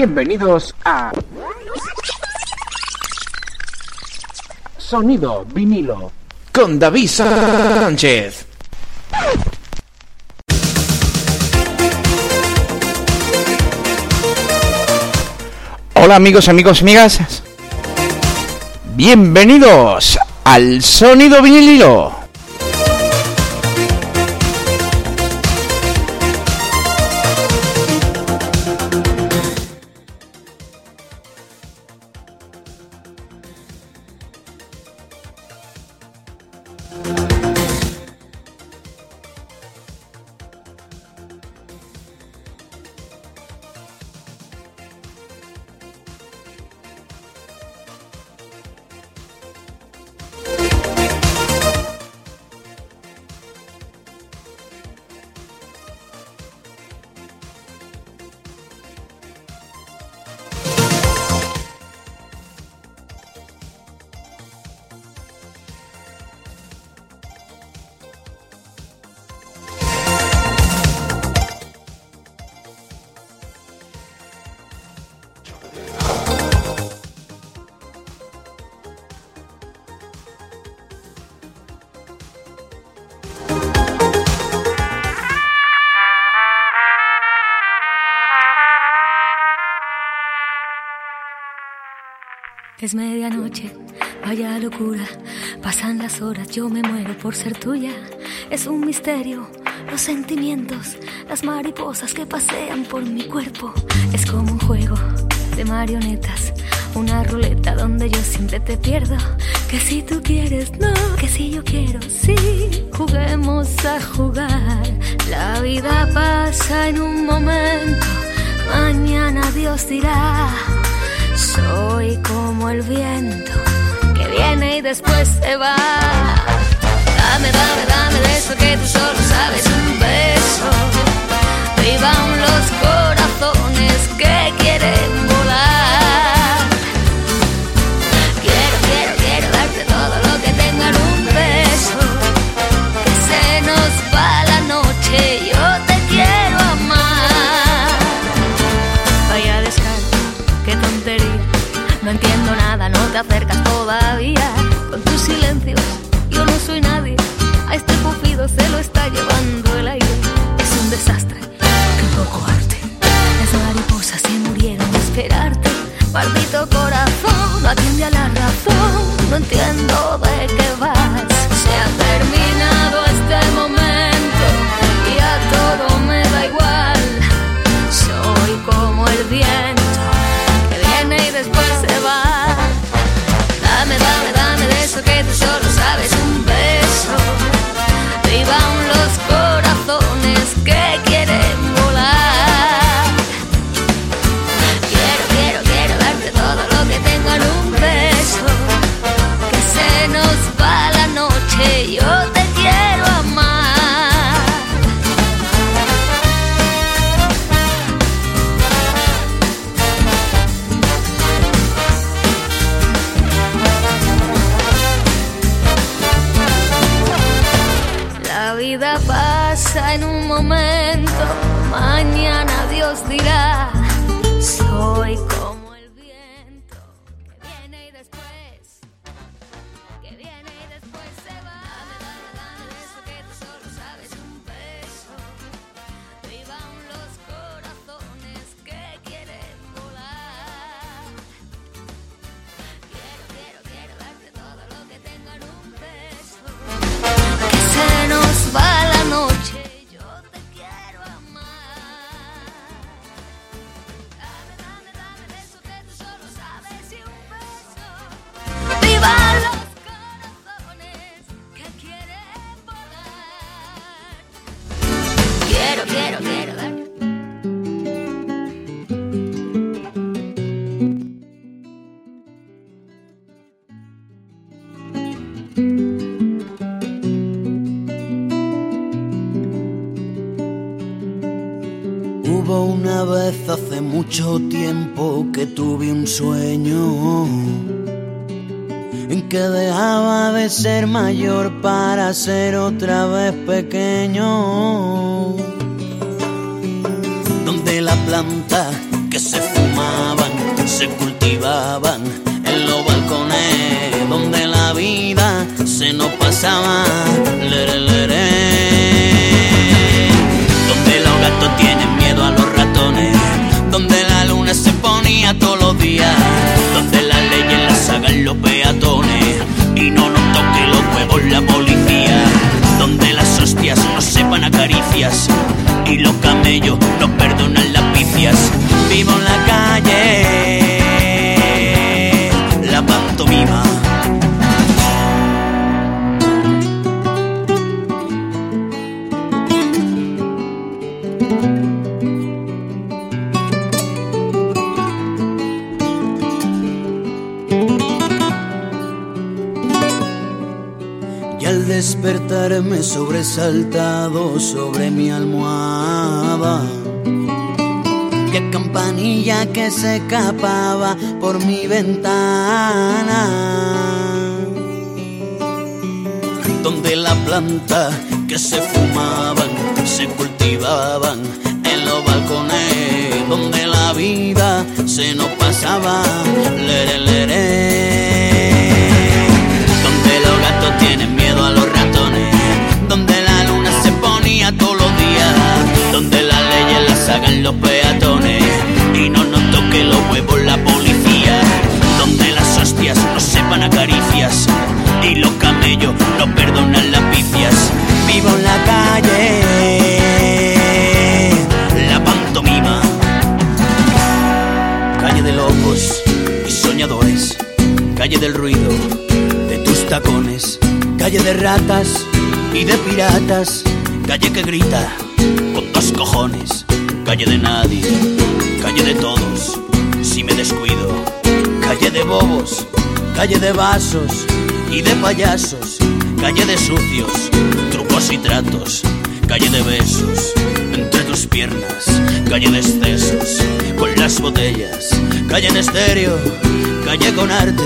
Bienvenidos a Sonido vinilo con David Sánchez. Hola amigos, amigos, amigas. Bienvenidos al Sonido vinilo. Es medianoche, vaya locura. Pasan las horas, yo me muero por ser tuya. Es un misterio, los sentimientos, las mariposas que pasean por mi cuerpo. Es como un juego de marionetas, una ruleta donde yo siempre te pierdo. Que si tú quieres, no, que si yo quiero, sí. Juguemos a jugar. La vida pasa en un momento, mañana Dios dirá. Soy como el viento que viene y después se va. Dame, dame, dame de eso que tú solo sabes un beso. Vivan los corazones que quieren te acercas todavía. Con tus silencios, yo no soy nadie. A este pupido se lo está llevando el aire. Es un desastre, qué poco arte. Las mariposas se murieron de esperarte. Maldito corazón, no atiende a la razón. No entiendo de qué vas. Se ha terminado este ser mayor para ser otra vez pequeño. Donde la planta que se fumaban se cultivaban en los balcones, donde la vida se nos pasaba. Lere, lere. Donde los gatos tienen miedo a los ratones, donde la luna se ponía todos los días, donde las leyes las hagan los peatones huevos la policía, donde las hostias no sepan a caricias y los camellos no perdonan las picias. Vivo en la calle, despertarme sobresaltado sobre mi almohada, qué campanilla que se escapaba por mi ventana, donde la planta que se fumaban se cultivaban en los balcones, donde la vida se nos pasaba, lere, lere. Donde los gatos tienen donde la luna se ponía todos los días, donde las leyes las hagan los peatones y no nos toque los huevos la policía, donde las hostias no sepan a caricias y los camellos no perdonan las picias. Vivo en la calle, la pantomima, calle de locos y soñadores, calle del ruido de tus tacones, calle de ratas y de piratas, calle que grita con dos cojones, calle de nadie, calle de todos, si me descuido, calle de bobos, calle de vasos y de payasos, calle de sucios, trucos y tratos, calle de besos entre tus piernas, calle de excesos con las botellas, calle en estéreo, calle con arte,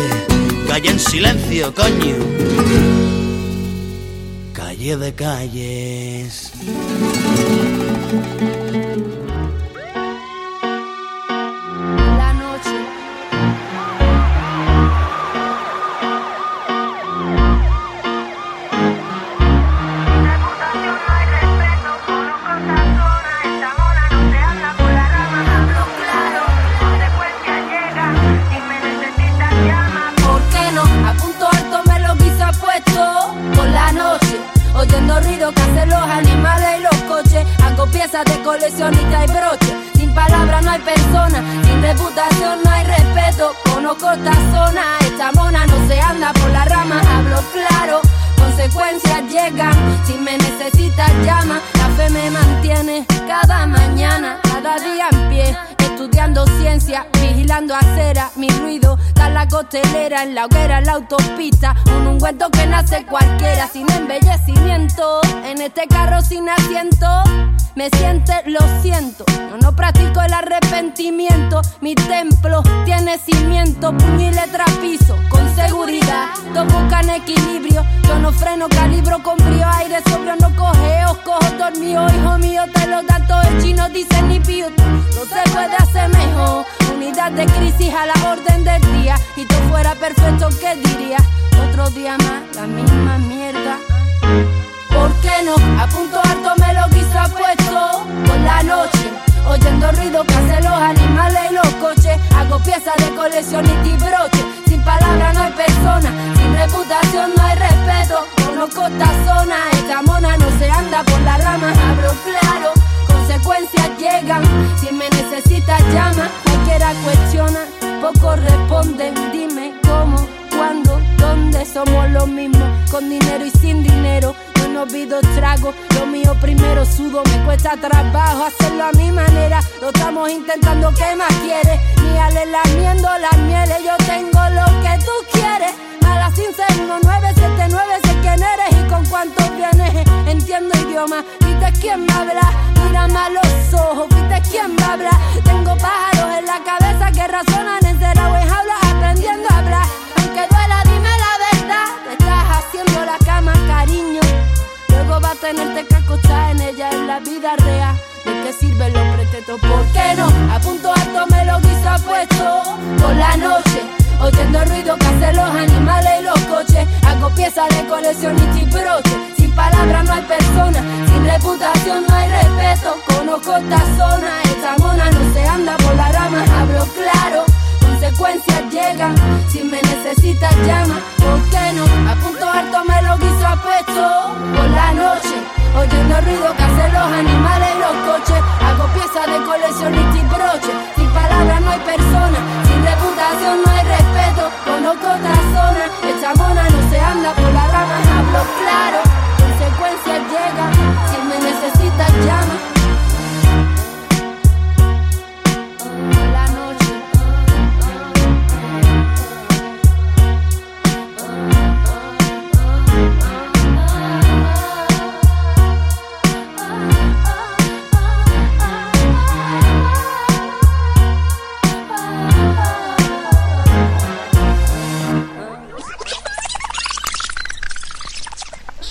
calle en silencio, coño. Calle de calles. Coleccionista y broche. Sin palabras no hay persona, sin reputación no hay respeto. Conozco esta zona, esta mona no se anda por la rama. Hablo claro, consecuencias llegan. Si me necesitas llama, la fe me mantiene cada mañana, cada día en pie. Estudiando ciencia, vigilando acera, mi ruido en la costelera, en la hoguera, en la autopista. Un ungüento que nace cualquiera, sin embellecimiento. En este carro sin asiento, me siente, lo siento. Yo no practico el arrepentimiento. Mi templo tiene cimiento, puño y letra piso, con seguridad. Todos buscan equilibrio. Yo no freno, calibro con frío, aire sobrio, no cogeo, cojo dormido, hijo mío, te lo da todo el chino, dice ni pío. Puede hacer mejor. Unidad de crisis a la orden del día. Y tú fuera perfecto, ¿qué diría? Otro día más, la misma mierda. ¿Por qué no? A punto alto me lo quiso puesto por la noche. Oyendo ruido que hacen los animales y los coches. Hago piezas de coleccionista y broche. Sin palabras no hay persona, sin reputación no hay respeto. Conozco esta zona, esta mona no se anda por la rama. Hablo claro, llegan. Si me necesitas llama, cualquiera cuestiona. Pocos responden, dime cómo, cuándo, dónde somos los mismos. Con dinero y sin dinero, yo no pido trago. Lo mío primero sudo, me cuesta trabajo hacerlo a mi manera. Lo estamos intentando, ¿qué más quieres? Ni ale lamiendo las mieles, yo tengo lo que tú quieres. 561-979 sé quién eres y con cuántos vienes. Entiendo idioma, viste quién me habla, mírame a los ojos, viste quién me habla. Tengo pájaros en la cabeza que razonan encerrado en jaula aprendiendo a hablar. Aunque duela, dime la verdad, te estás haciendo la cama, cariño. Luego va a tenerte que acostar en ella en la vida real. ¿De qué sirven los pretextos? ¿Por qué no? A punto alto me lo guiso puesto por la noche Oyendo el ruido que hacen los animales y los coches. Hago piezas de coleccionista y broche. Sin palabras no hay persona, sin reputación no hay respeto. Conozco esta zona, esta mona no se anda por la rama. Hablo claro, consecuencias llegan. Si me necesitas, llama. ¿Por qué no? A punto alto me lo quiso a pecho. Por la noche, oyendo el ruido que hacen los animales y los coches. Hago piezas de coleccionista y broche.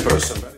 person.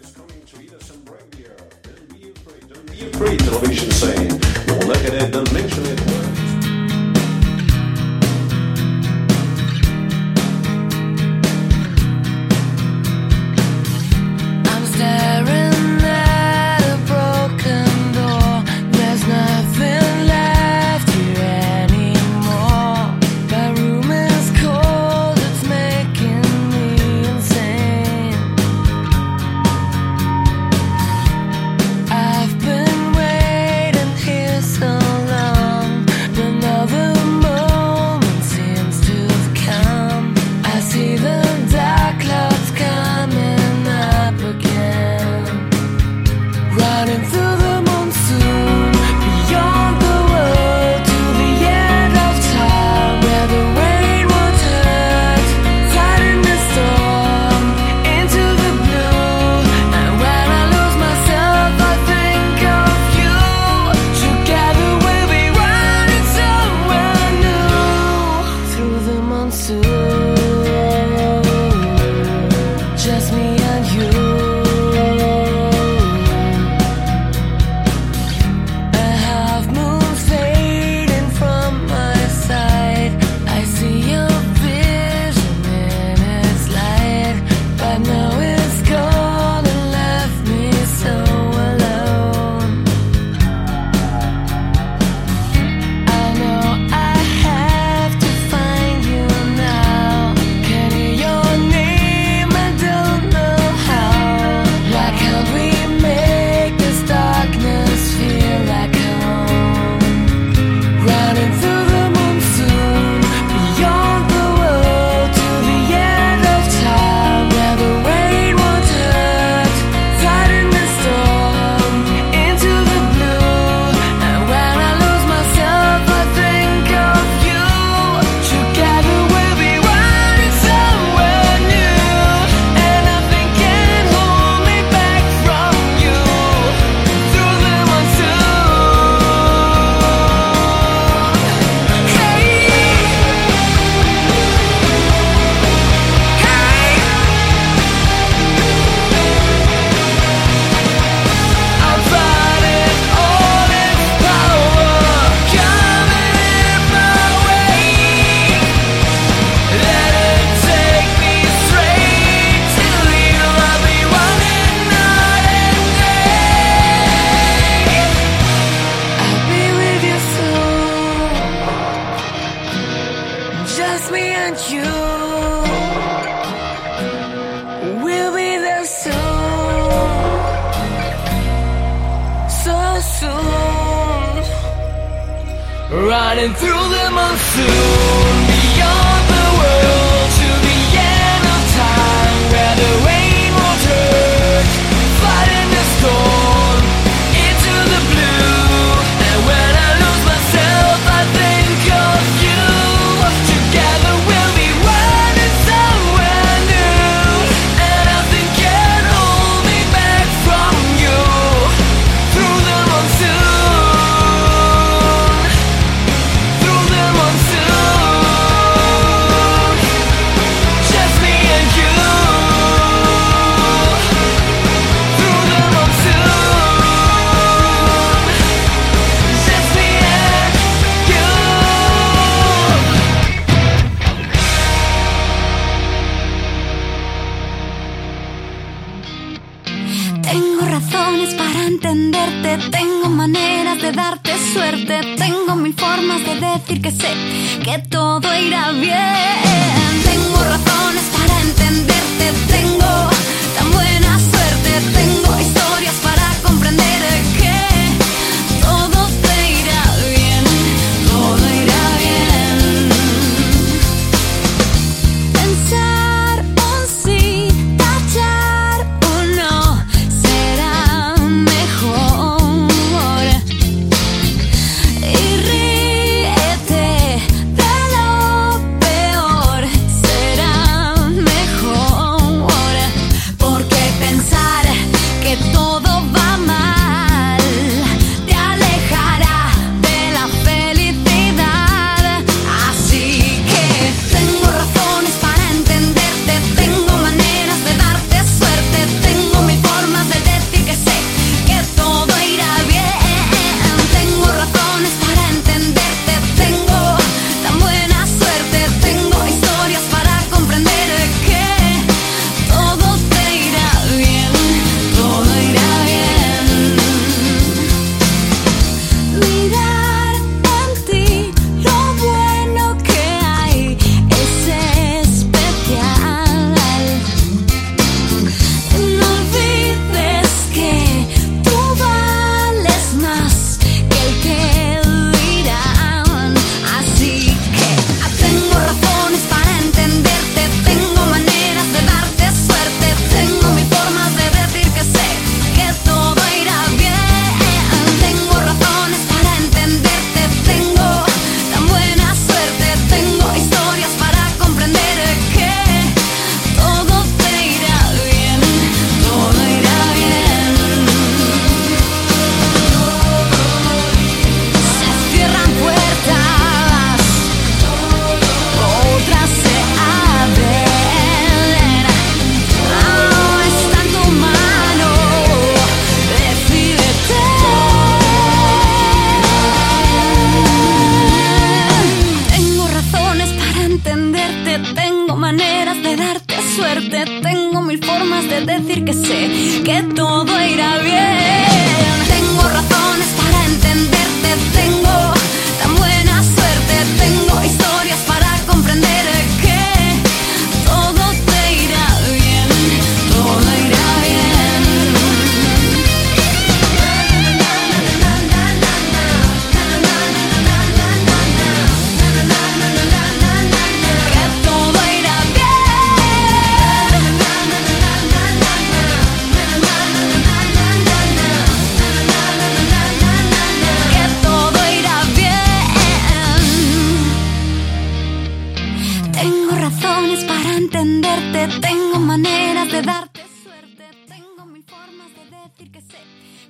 entenderte, tengo maneras de darte suerte, tengo mil formas de decir que sé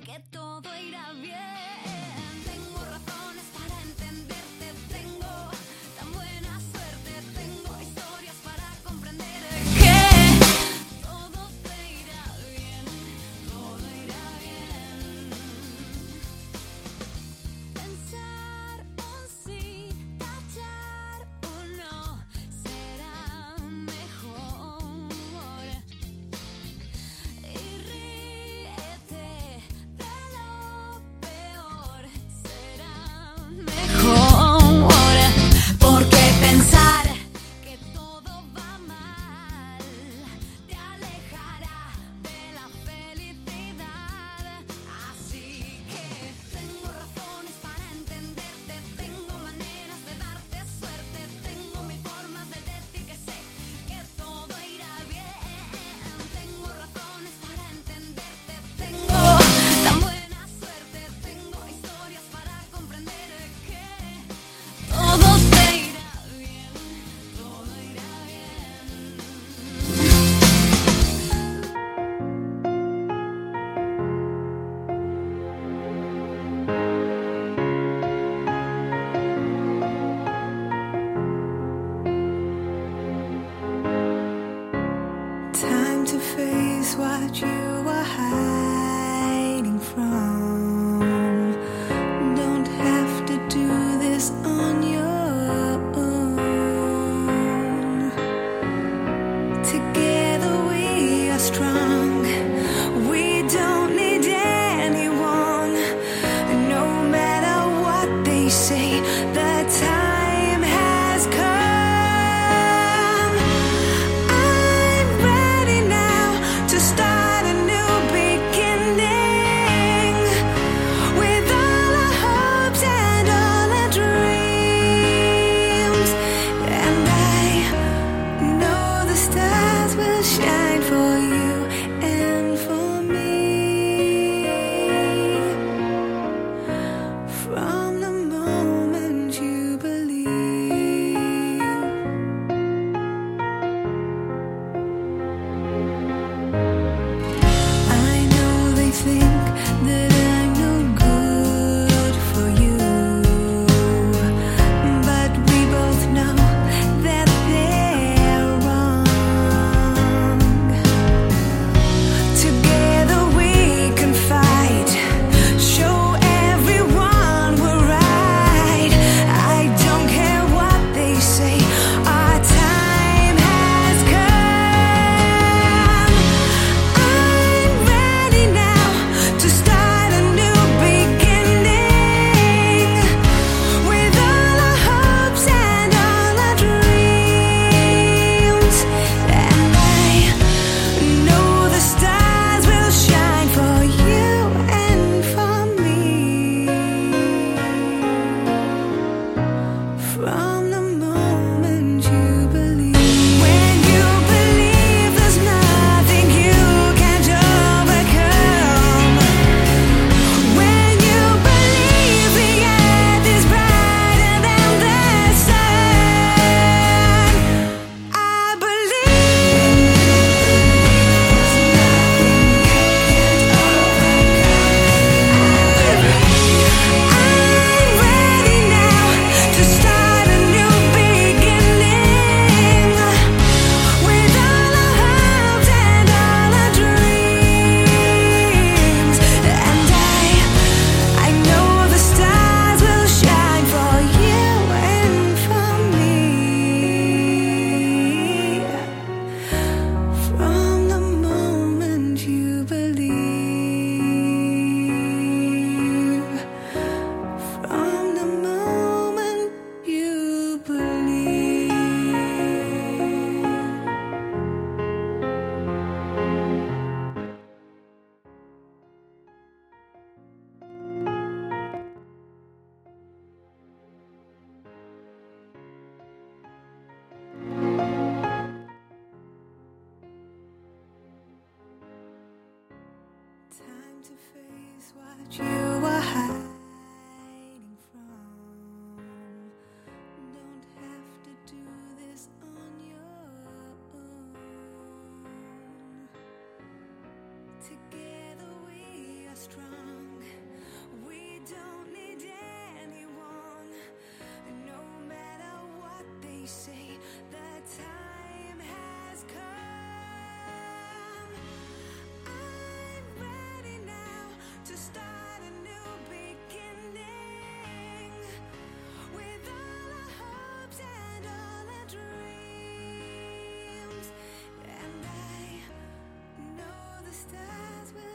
que todo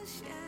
Yeah.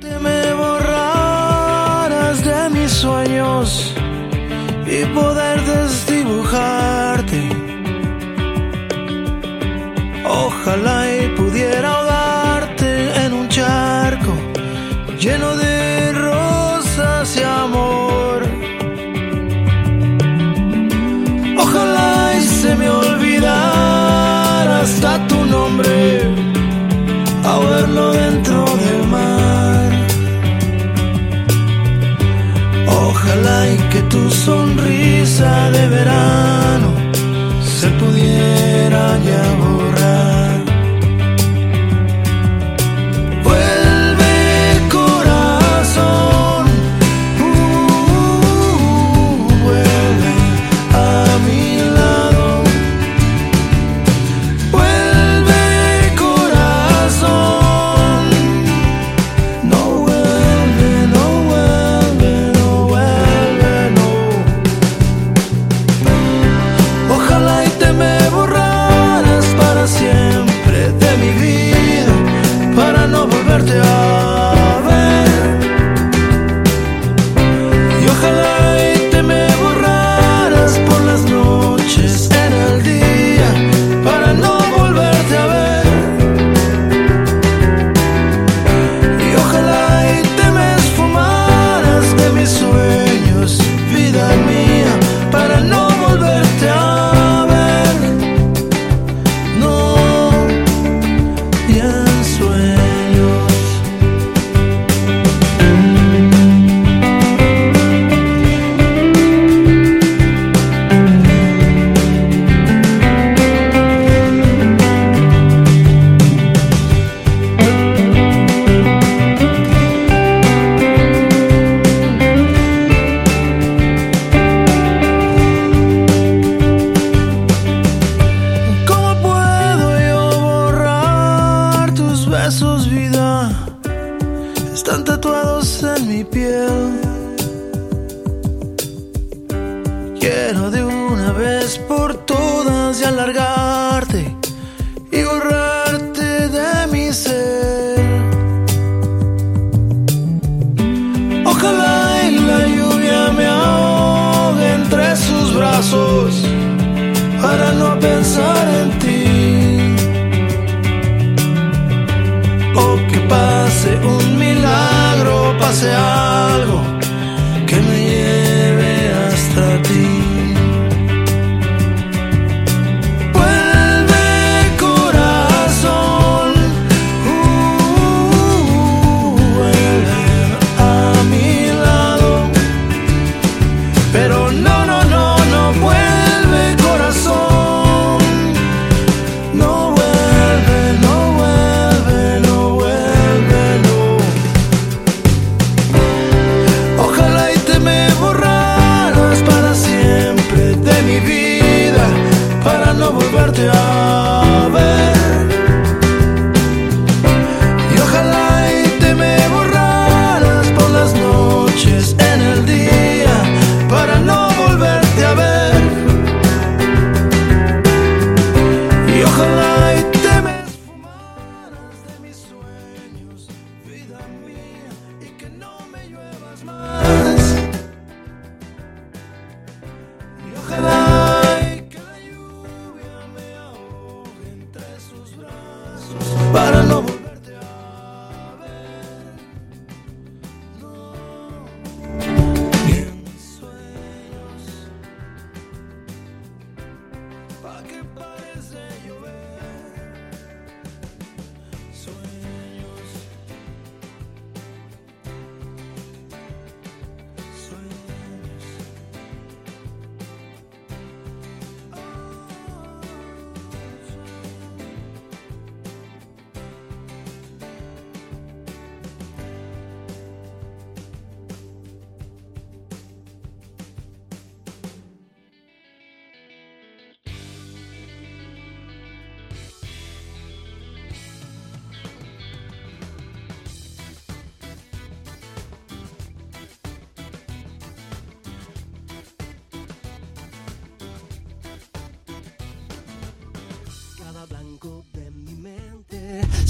Te me borraras de mis sueños y poder desdibujarte. Ojalá y pudiera ahogarte en un charco lleno de rosas y amor. Ojalá y se me olvidara hasta tu nombre, a verlo dentro de verano se pudiera hallar.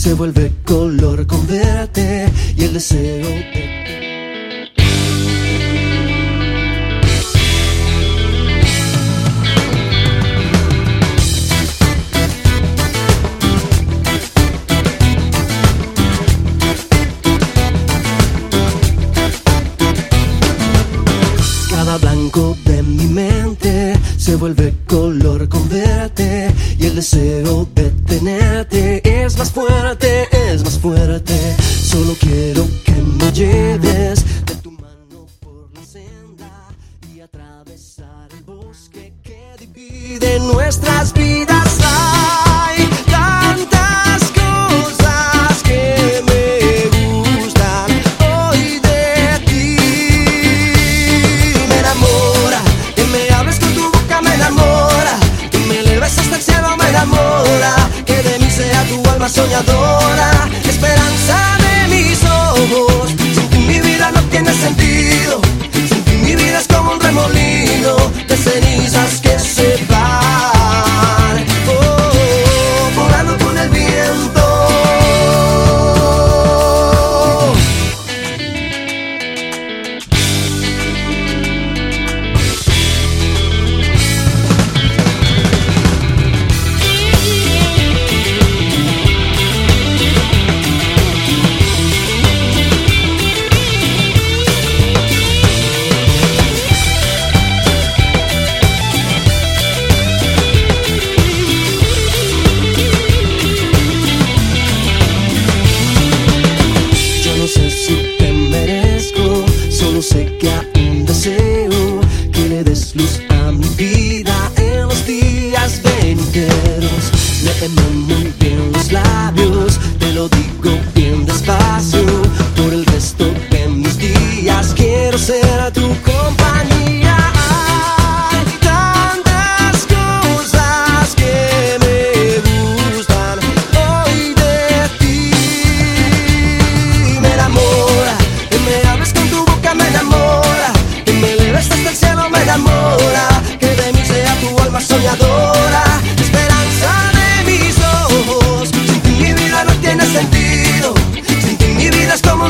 se vuelve color con verte y el deseo de El bosque que divide nuestras vidas hay tantas cosas que me gustan hoy de ti. Me enamora, que me hables con tu boca, me enamora, que me eleves hasta el cielo, me enamora, que de mí sea tu alma soñadora.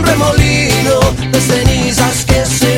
remolino de cenizas que se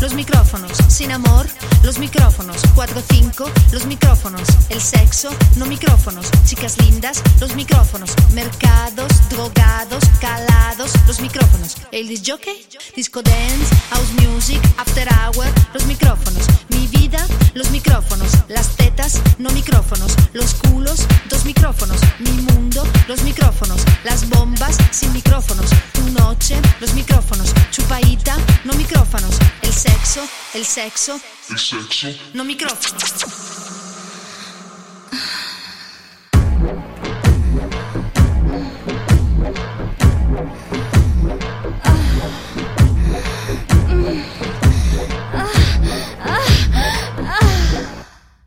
Los micrófonos. Sin amor, los micrófonos. 4-5, los micrófonos. El sexo, no micrófonos. Chicas lindas, los micrófonos. Mercados, drogados, calados, los micrófonos. El disc jockey, disco dance, house music, after hour, los micrófonos. Mi vida, los micrófonos. Las tetas, no micrófonos. Los culos, dos micrófonos. Mi mundo, los micrófonos. Las bombas, sin micrófonos. Tu noche, los micrófonos. Chupaita, no micrófonos. El sexo, el sexo, El sexo. no micrófonos.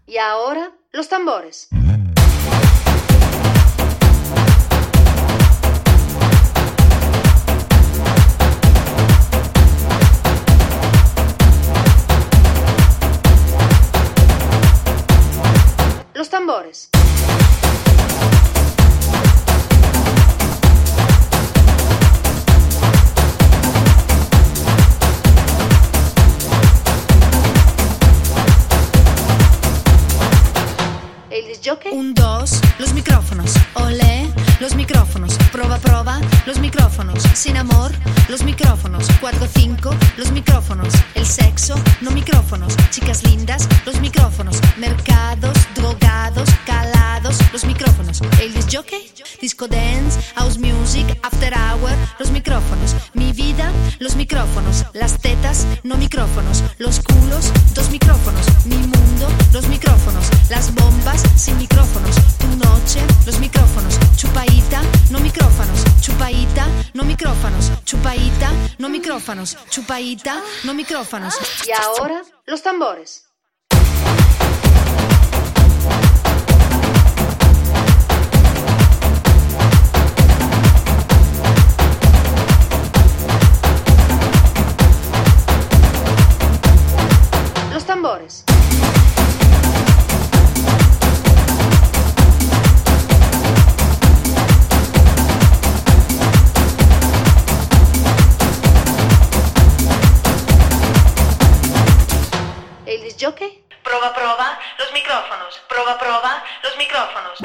Y ahora, los tambores. Tambores. El disc jockey. Un, dos, los micrófonos. Olé, los micrófonos. Proba, proba, los micrófonos. Sin amor, los micrófonos. Cuatro, cinco, los micrófonos. El sexo, no micrófonos. Chicas lindas, los micrófonos. Mercados, drogados, calados, los micrófonos. El disc jockey, disco dance, house music, after hour, los micrófonos. Mi vida, los micrófonos. Las tetas, no micrófonos. Los culos, dos micrófonos. Mi mundo, los micrófonos. Las bombas, sin micrófonos. Tu noche, los micrófonos. Chupaita, no micrófonos. Chupaita, no micrófonos. Chupaita, no micrófonos. Chupaita, no micrófonos. Y ahora, los tambores. Los tambores. Disc jockey. Proba, proba, los micrófonos. Proba, proba, los micrófonos.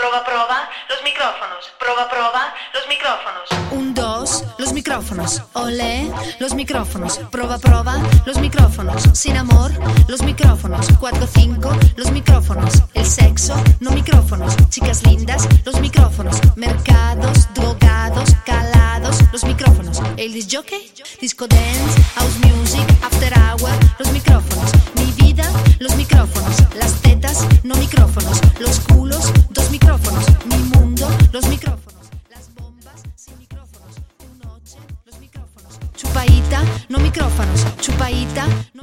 Proba, proba, los micrófonos. Proba, proba, los micrófonos. Un, dos, los micrófonos. Olé, los micrófonos. Proba, proba, los micrófonos. Sin amor, los micrófonos. Cuatro, cinco, los micrófonos. El sexo, no micrófonos. Chicas lindas, los micrófonos. Mercados, drogados, calados, los micrófonos. El disc jockey, disco dance, house music, after hour, los micrófonos. Mi vida, los micrófonos. Las tetas, no micrófonos. Los culos, dos micrófonos. Mi mundo, los micrófonos. Las bombas, sin micrófonos. Tu noche, los micrófonos. Chupaita, no micrófonos. Chupaita, no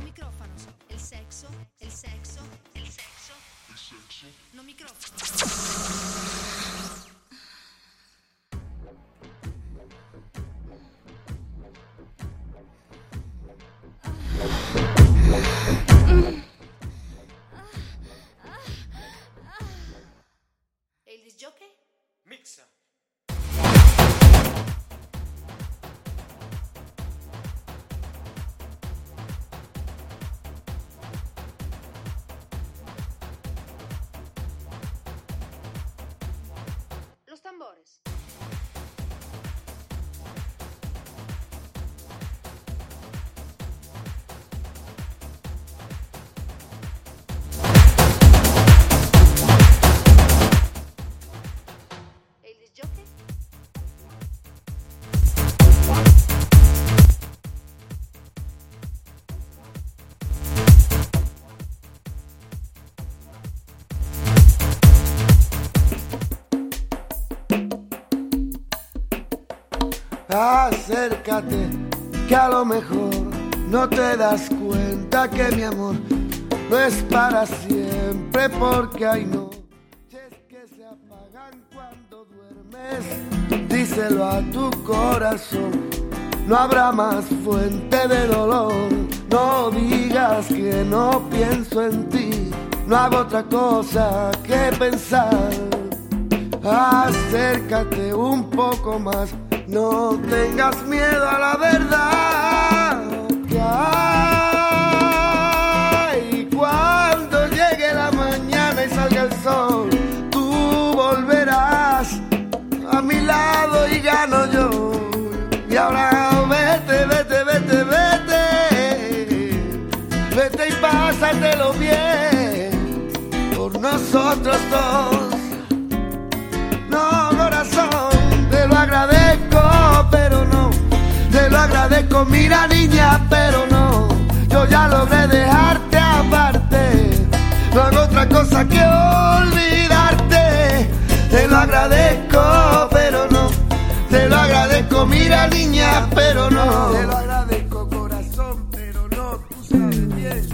Acércate, que a lo mejor no te das cuenta que mi amor no es para siempre, porque hay noches que se apagan cuando duermes. Díselo a tu corazón, no habrá más fuente de dolor. No digas que no pienso en ti, no hago otra cosa que pensar. Acércate un poco más, No tengas miedo a la verdad que hay. Cuando llegue la mañana y salga el sol, tú volverás a mi lado y gano yo. Y ahora vete, vete, vete, vete. Vete y pásatelo bien por nosotros dos. Mira niña, pero no. Yo ya logré dejarte aparte. No hago otra cosa que olvidarte. Te lo agradezco, pero no. Te lo agradezco, mira niña, pero no. Te lo agradezco, corazón, pero no. Tú sabes bien.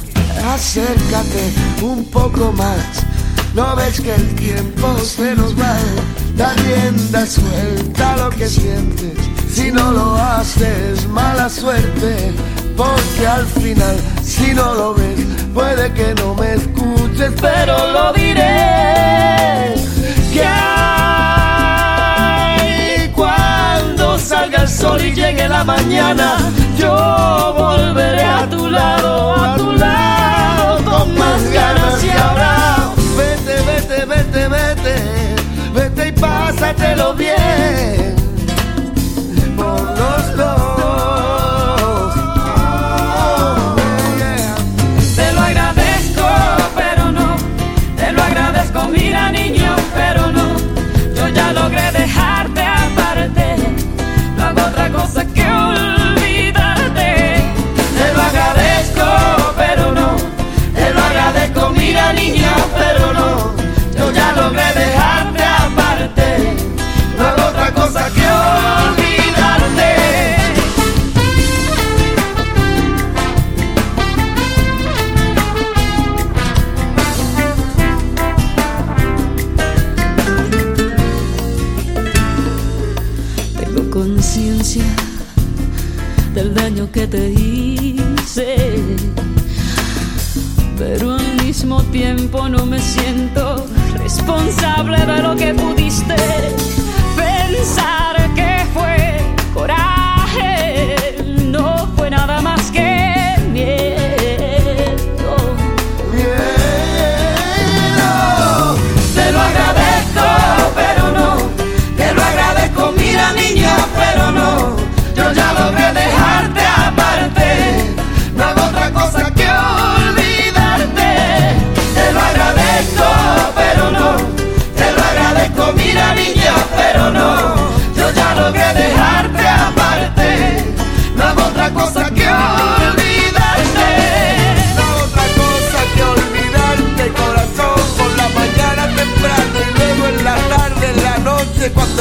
Acércate un poco más. No ves que el tiempo se nos va. Da rienda suelta lo que sientes. Si no lo haces, mala suerte. Porque al final, si no lo ves, puede que no me escuches, pero lo diré. Que hay cuando salga el sol y llegue la mañana, yo volveré a tu lado, a tu lado, con más ganas y ahora. Vete, vete, vete, vete, vete y pásatelo bien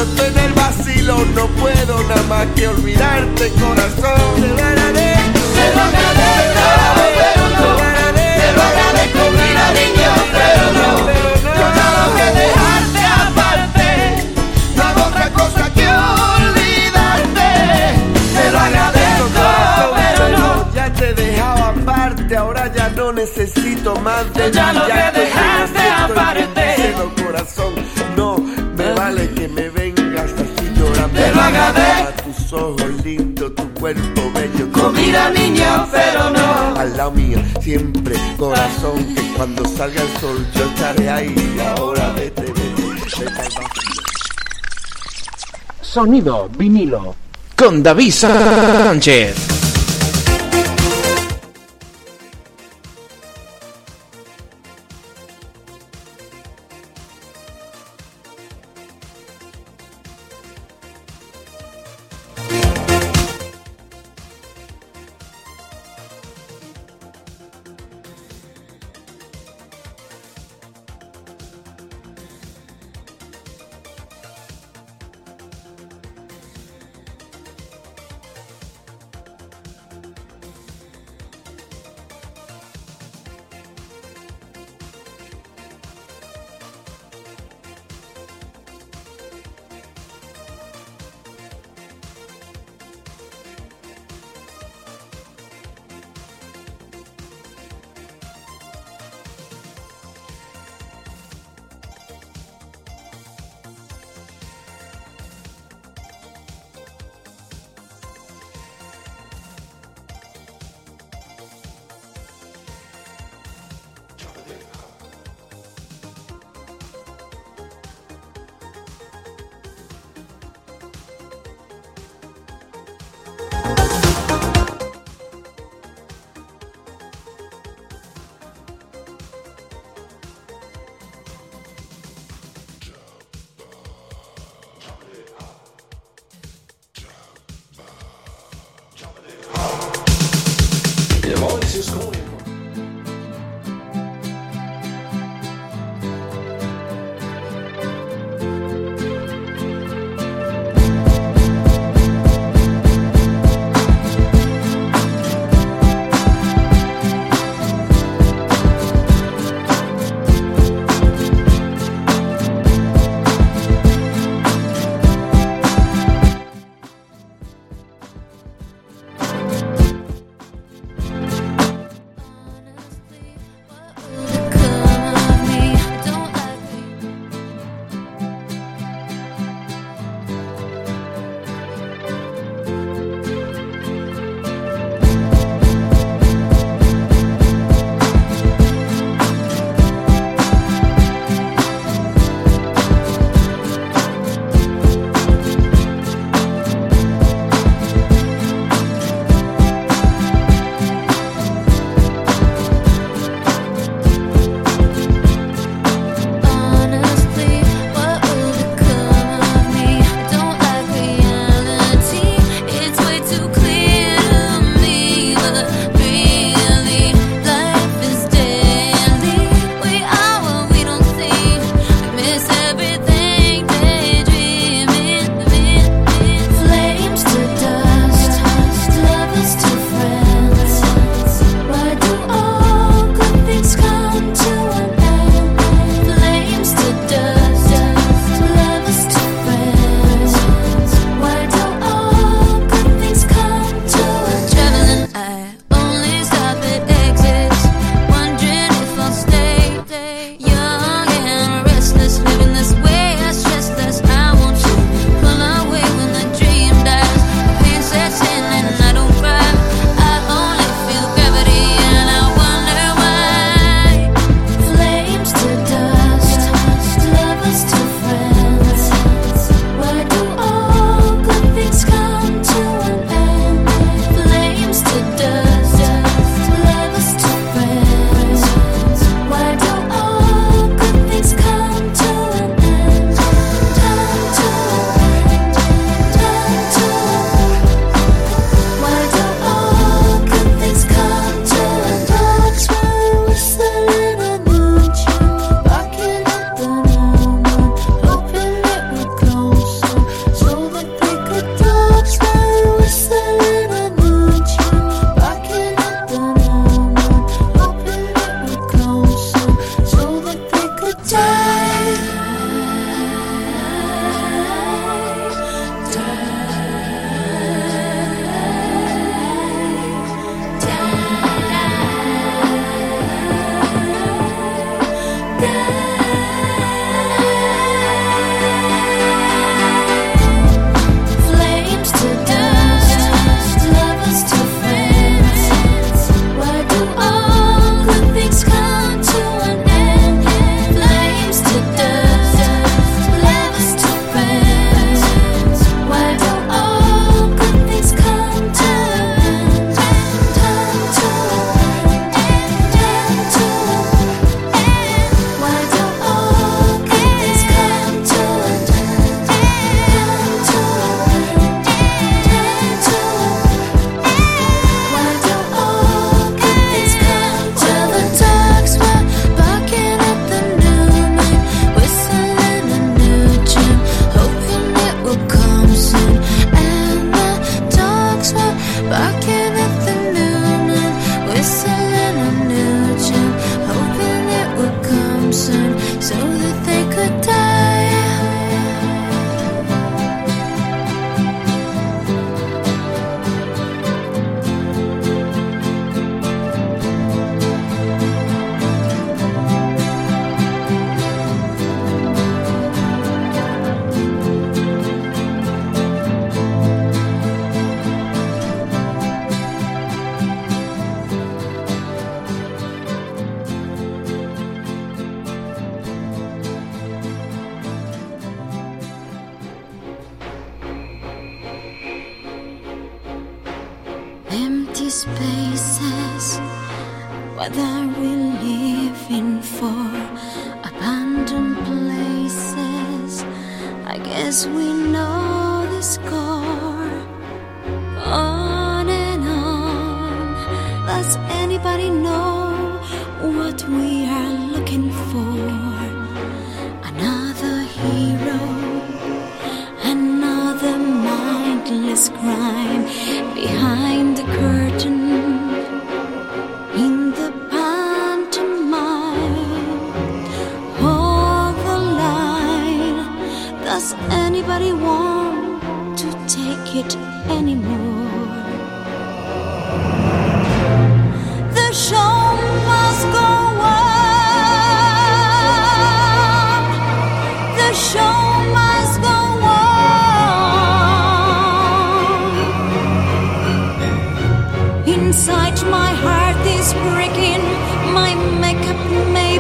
estoy en el vacilo, no puedo nada más que olvidarte, corazón. Te lo agradezco, Te lo agradezco, pero no. Te lo agradezco, mira pero no. Yo ya logré dejarte aparte. No hago otra cosa que olvidarte. Te lo agradezco, pero no. Ya te he dejado aparte, ahora ya no necesito más de Yo ya ti, logré te tu cuerpo bello. Mira, niña, pero no. Al lado mío, siempre, corazón, que cuando salga el sol yo estaré ahí. Y ahora vete, vete, vete vacío. Sonido vinilo. Con David Sánchez.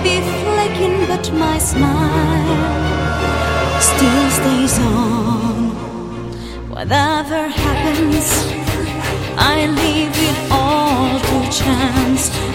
be flaking, but my smile still stays on. Whatever happens, I leave it all to chance.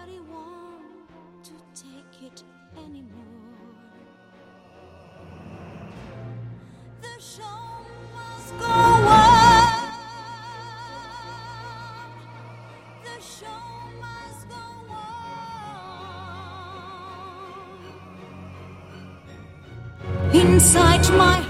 nobody want to take it anymore. The show must go on. The show must go on. Inside my